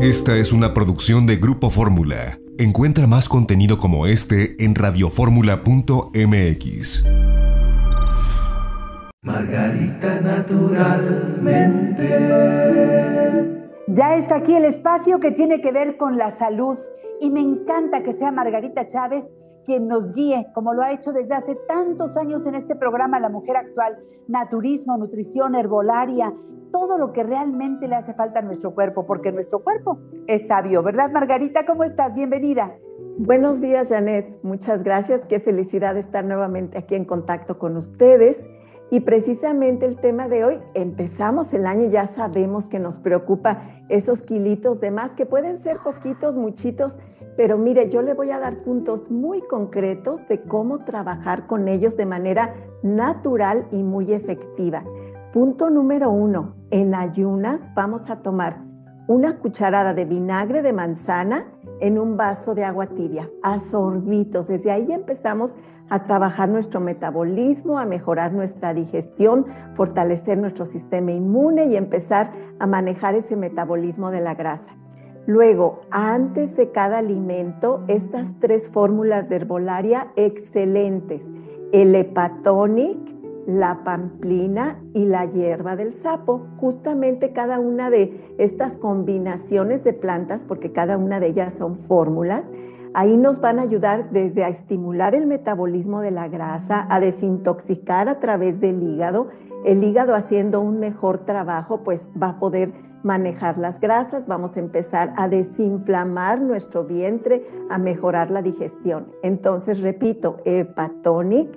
Esta es una producción de Grupo Fórmula. Encuentra más contenido como este en radioformula.mx. Margarita naturalmente. Ya está aquí el espacio que tiene que ver con la salud y me encanta que sea Margarita Chávez quien nos guíe, como lo ha hecho desde hace tantos años en este programa La Mujer Actual, naturismo, nutrición, herbolaria, todo lo que realmente le hace falta a nuestro cuerpo, porque nuestro cuerpo es sabio, ¿verdad Margarita? ¿Cómo estás? Bienvenida. Buenos días, Janet. Muchas gracias. Qué felicidad estar nuevamente aquí en contacto con ustedes. Y precisamente el tema de hoy, empezamos el año, ya sabemos que nos preocupa esos kilitos de más, que pueden ser poquitos, muchitos, pero mire, yo le voy a dar puntos muy concretos de cómo trabajar con ellos de manera natural y muy efectiva. Punto número uno, en ayunas vamos a tomar una cucharada de vinagre de manzana en un vaso de agua tibia, a sorbitos. Desde ahí empezamos a trabajar nuestro metabolismo, a mejorar nuestra digestión, fortalecer nuestro sistema inmune y empezar a manejar ese metabolismo de la grasa. Luego, antes de cada alimento, estas tres fórmulas de herbolaria excelentes. El hepatonic, la pamplina y la hierba del sapo. Justamente cada una de estas combinaciones de plantas, porque cada una de ellas son fórmulas, ahí nos van a ayudar desde a estimular el metabolismo de la grasa, a desintoxicar a través del hígado. El hígado haciendo un mejor trabajo, pues va a poder manejar las grasas, vamos a empezar a desinflamar nuestro vientre, a mejorar la digestión. Entonces, repito, hepatonic,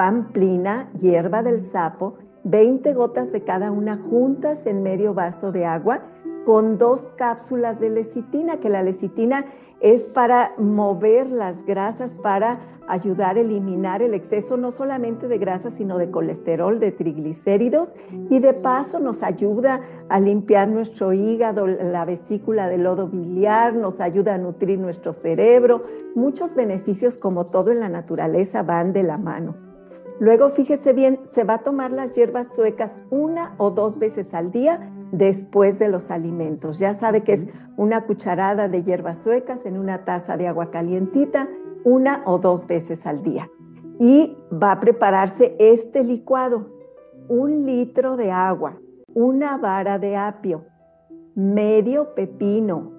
pamplina, hierba del sapo, 20 gotas de cada una juntas en medio vaso de agua con dos cápsulas de lecitina, que la lecitina es para mover las grasas, para ayudar a eliminar el exceso no solamente de grasa, sino de colesterol, de triglicéridos y de paso nos ayuda a limpiar nuestro hígado, la vesícula del lodo biliar, nos ayuda a nutrir nuestro cerebro. Muchos beneficios como todo en la naturaleza van de la mano. Luego, fíjese bien, se va a tomar las hierbas suecas una o dos veces al día después de los alimentos. Ya sabe que es una cucharada de hierbas suecas en una taza de agua calientita, una o dos veces al día. Y va a prepararse este licuado, un litro de agua, una vara de apio, medio pepino,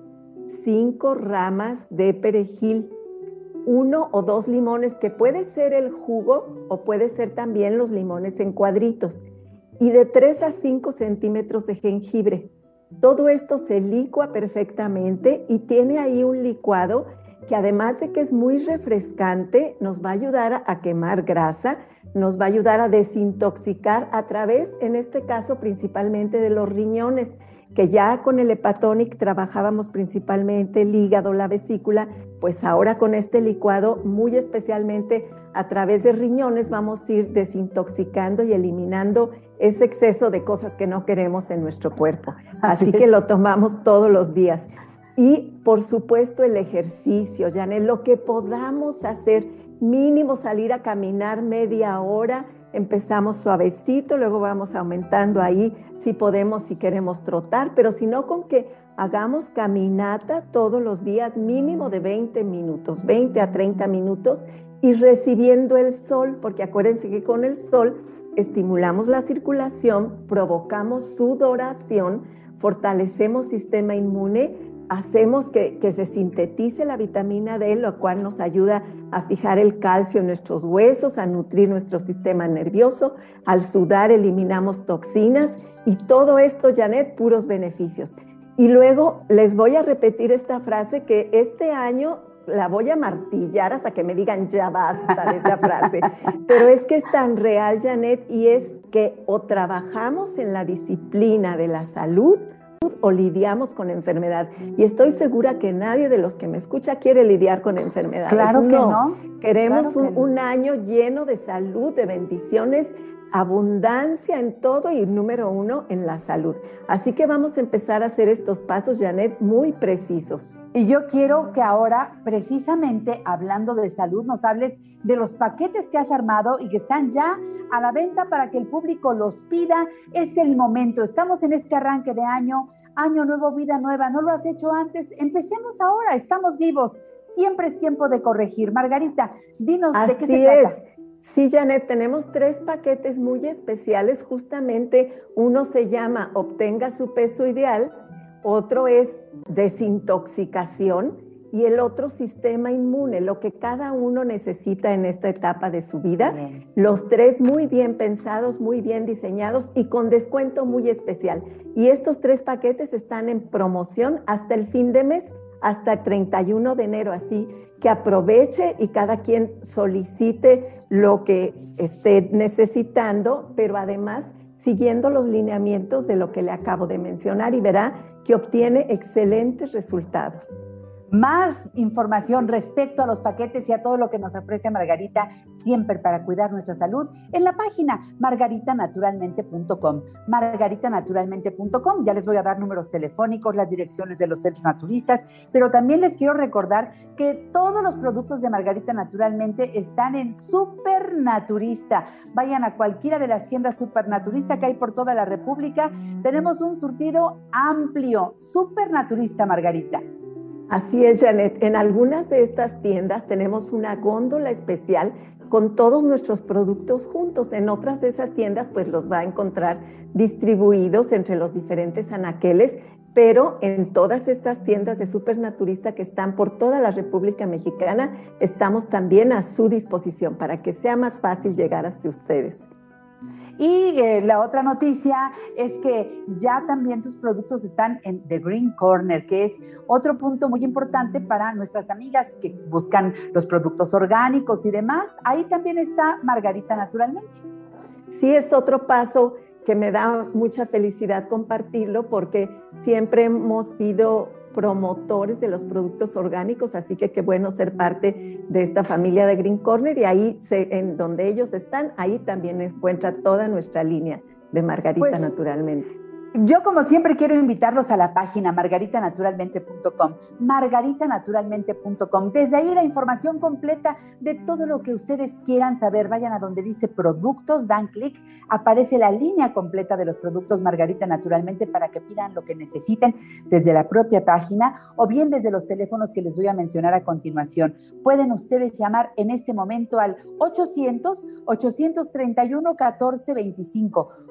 cinco ramas de perejil, uno o dos limones, que puede ser el jugo o puede ser también los limones en cuadritos, y de 3 a 5 centímetros de jengibre. Todo esto se licua perfectamente y tiene ahí un licuado que además de que es muy refrescante, nos va a ayudar a quemar grasa, nos va a ayudar a desintoxicar a través, en este caso, principalmente de los riñones que ya con el hepatonic trabajábamos principalmente el hígado, la vesícula, pues ahora con este licuado, muy especialmente a través de riñones, vamos a ir desintoxicando y eliminando ese exceso de cosas que no queremos en nuestro cuerpo. Así, que lo tomamos todos los días. Y por supuesto el ejercicio, Janet, lo que podamos hacer, mínimo salir a caminar media hora, empezamos suavecito, luego vamos aumentando ahí si podemos, si queremos trotar, pero si no, con que hagamos caminata todos los días, mínimo de 20 minutos, 20 a 30 minutos, y recibiendo el sol, porque acuérdense que con el sol estimulamos la circulación, provocamos sudoración, fortalecemos sistema inmune, hacemos que, se sintetice la vitamina D, lo cual nos ayuda a fijar el calcio en nuestros huesos, a nutrir nuestro sistema nervioso. Al sudar eliminamos toxinas y todo esto, Janet, puros beneficios. Y luego les voy a repetir esta frase que este año la voy a martillar hasta que me digan ya basta de esa frase. Pero es que es tan real, Janet, y es que o trabajamos en la disciplina de la salud o lidiamos con enfermedad. Y estoy segura que nadie de los que me escucha quiere lidiar con enfermedades. Claro que no. Queremos un, un, año lleno de salud, de bendiciones, abundancia en todo y número uno en la salud. Así que vamos a empezar a hacer estos pasos, Janet, muy precisos. Y yo quiero que ahora, precisamente hablando de salud, nos hables de los paquetes que has armado y que están ya a la venta para que el público los pida. Es el momento. Estamos en este arranque de año, año nuevo, vida nueva. No lo has hecho antes. Empecemos ahora. Estamos vivos. Siempre es tiempo de corregir. Margarita, dinos de qué se trata. Es. Sí, Janet, tenemos tres paquetes muy especiales. Justamente uno se llama Obtenga su peso ideal otro es desintoxicación y el otro sistema inmune, lo que cada uno necesita en esta etapa de su vida. Los tres muy bien pensados, muy bien diseñados y con descuento muy especial. Y estos tres paquetes están en promoción hasta el fin de mes, hasta el 31 de enero, así que aproveche y cada quien solicite lo que esté necesitando, pero además siguiendo los lineamientos de lo que le acabo de mencionar y verá que obtiene excelentes resultados. Más información respecto a los paquetes y a todo lo que nos ofrece Margarita, siempre para cuidar nuestra salud, en la página margaritanaturalmente.com. Margaritanaturalmente.com, ya les voy a dar números telefónicos, las direcciones de los centros naturistas, pero también les quiero recordar que todos los productos de Margarita Naturalmente están en Supernaturista. Vayan a cualquiera de las tiendas Supernaturista que hay por toda la República. Tenemos un surtido amplio. Supernaturista, Margarita. Así es, Janet. En algunas de estas tiendas tenemos una góndola especial con todos nuestros productos juntos. En otras de esas tiendas, pues los va a encontrar distribuidos entre los diferentes anaqueles, pero en todas estas tiendas de supernaturista que están por toda la República Mexicana, estamos también a su disposición para que sea más fácil llegar hasta ustedes. Y eh, la otra noticia es que ya también tus productos están en The Green Corner, que es otro punto muy importante para nuestras amigas que buscan los productos orgánicos y demás. Ahí también está Margarita Naturalmente. Sí, es otro paso que me da mucha felicidad compartirlo porque siempre hemos sido promotores de los productos orgánicos, así que qué bueno ser parte de esta familia de Green Corner y ahí en donde ellos están, ahí también encuentra toda nuestra línea de Margarita pues, naturalmente. Yo como siempre quiero invitarlos a la página margaritanaturalmente.com, margaritanaturalmente.com. Desde ahí la información completa de todo lo que ustedes quieran saber. Vayan a donde dice productos, dan clic, aparece la línea completa de los productos Margarita Naturalmente para que pidan lo que necesiten desde la propia página o bien desde los teléfonos que les voy a mencionar a continuación. Pueden ustedes llamar en este momento al 800 831 1425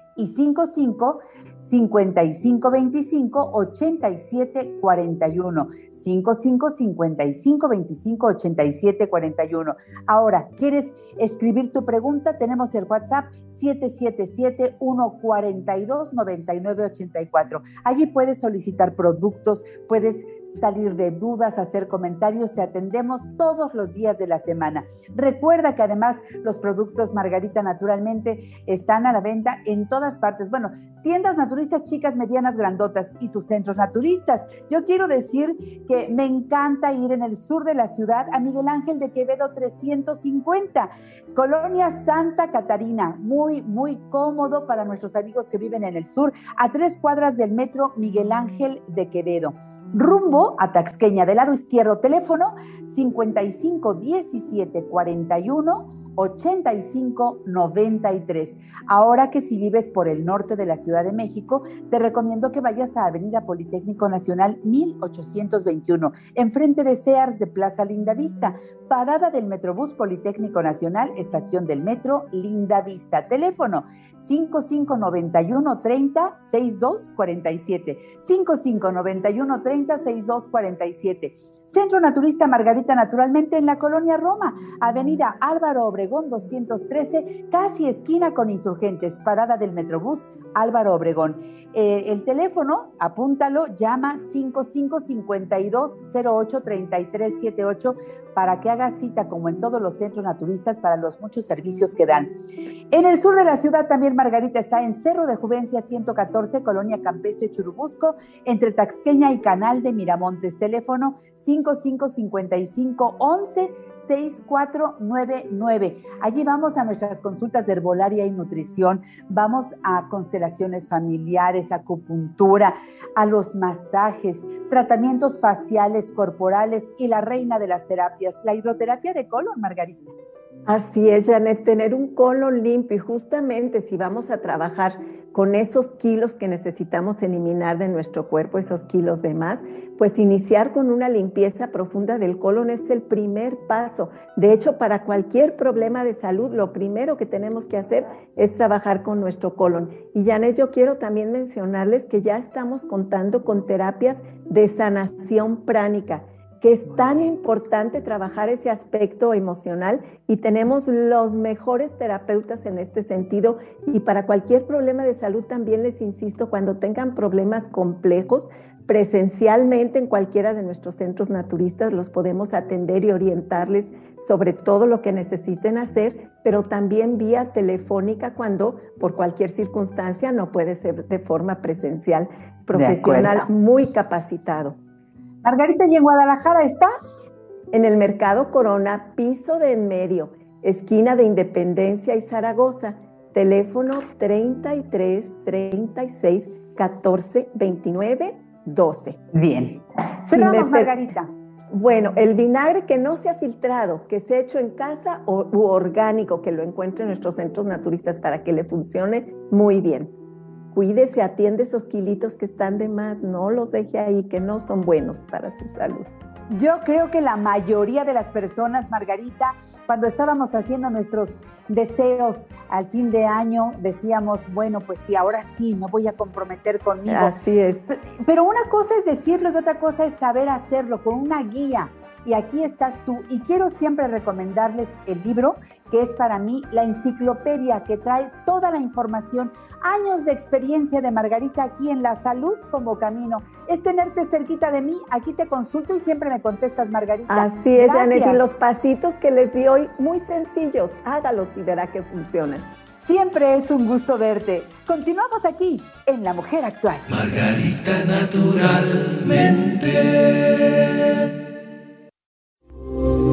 14 17 85, 55 55 14 17 85 y 55 55 25 87 41 55 55 25 87 41 ahora quieres escribir tu pregunta tenemos el WhatsApp 777 142 99 84 allí puedes solicitar productos puedes salir de dudas hacer comentarios te atendemos todos los días de la semana recuerda que además los productos Margarita naturalmente están a la venta en todas partes. Bueno, tiendas naturistas chicas, medianas, grandotas y tus centros naturistas. Yo quiero decir que me encanta ir en el sur de la ciudad a Miguel Ángel de Quevedo 350, Colonia Santa Catarina. Muy, muy cómodo para nuestros amigos que viven en el sur, a tres cuadras del metro Miguel Ángel de Quevedo. Rumbo a Taxqueña, del lado izquierdo, teléfono 55 17 41 8593. Ahora que si vives por el norte de la Ciudad de México, te recomiendo que vayas a Avenida Politécnico Nacional 1821, enfrente de Sears de Plaza Linda Vista, parada del Metrobús Politécnico Nacional, estación del metro Linda Vista. Teléfono 5591 30 6247. 5591 30 6247. Centro Naturista Margarita Naturalmente en la colonia Roma, Avenida Álvaro Obregón Obregón 213, casi esquina con insurgentes, parada del Metrobús Álvaro Obregón. Eh, el teléfono, apúntalo, llama 5552-083378 para que haga cita, como en todos los centros naturistas, para los muchos servicios que dan. En el sur de la ciudad también Margarita está en Cerro de Juvencia 114, Colonia Campestre Churubusco, entre Taxqueña y Canal de Miramontes. Teléfono 5555 11 6499. Allí vamos a nuestras consultas de herbolaria y nutrición, vamos a constelaciones familiares, acupuntura, a los masajes, tratamientos faciales, corporales y la reina de las terapias, la hidroterapia de colon, Margarita. Así es, Janet, tener un colon limpio y justamente si vamos a trabajar con esos kilos que necesitamos eliminar de nuestro cuerpo, esos kilos de más, pues iniciar con una limpieza profunda del colon es el primer paso. De hecho, para cualquier problema de salud, lo primero que tenemos que hacer es trabajar con nuestro colon. Y Janet, yo quiero también mencionarles que ya estamos contando con terapias de sanación pránica que es tan importante trabajar ese aspecto emocional y tenemos los mejores terapeutas en este sentido. Y para cualquier problema de salud también les insisto, cuando tengan problemas complejos, presencialmente en cualquiera de nuestros centros naturistas los podemos atender y orientarles sobre todo lo que necesiten hacer, pero también vía telefónica cuando por cualquier circunstancia no puede ser de forma presencial, profesional muy capacitado. Margarita, ¿y en Guadalajara estás? En el Mercado Corona, piso de en medio, esquina de Independencia y Zaragoza, teléfono 33 36 14 29 12. Bien. Cerramos, Margarita. Bueno, el vinagre que no se ha filtrado, que se ha hecho en casa o, u orgánico, que lo encuentre en nuestros centros naturistas para que le funcione muy bien cuídese, atiende esos kilitos que están de más, no los deje ahí, que no son buenos para su salud. Yo creo que la mayoría de las personas, Margarita, cuando estábamos haciendo nuestros deseos al fin de año, decíamos, bueno, pues sí, ahora sí, me voy a comprometer conmigo. Así es. Pero una cosa es decirlo y otra cosa es saber hacerlo con una guía. Y aquí estás tú. Y quiero siempre recomendarles el libro, que es para mí la enciclopedia que trae toda la información años de experiencia de Margarita aquí en la salud como camino. Es tenerte cerquita de mí, aquí te consulto y siempre me contestas, Margarita. Así es, Janet, y los pasitos que les di hoy, muy sencillos, hágalos y verá que funcionan. Siempre es un gusto verte. Continuamos aquí en La Mujer Actual. Margarita naturalmente.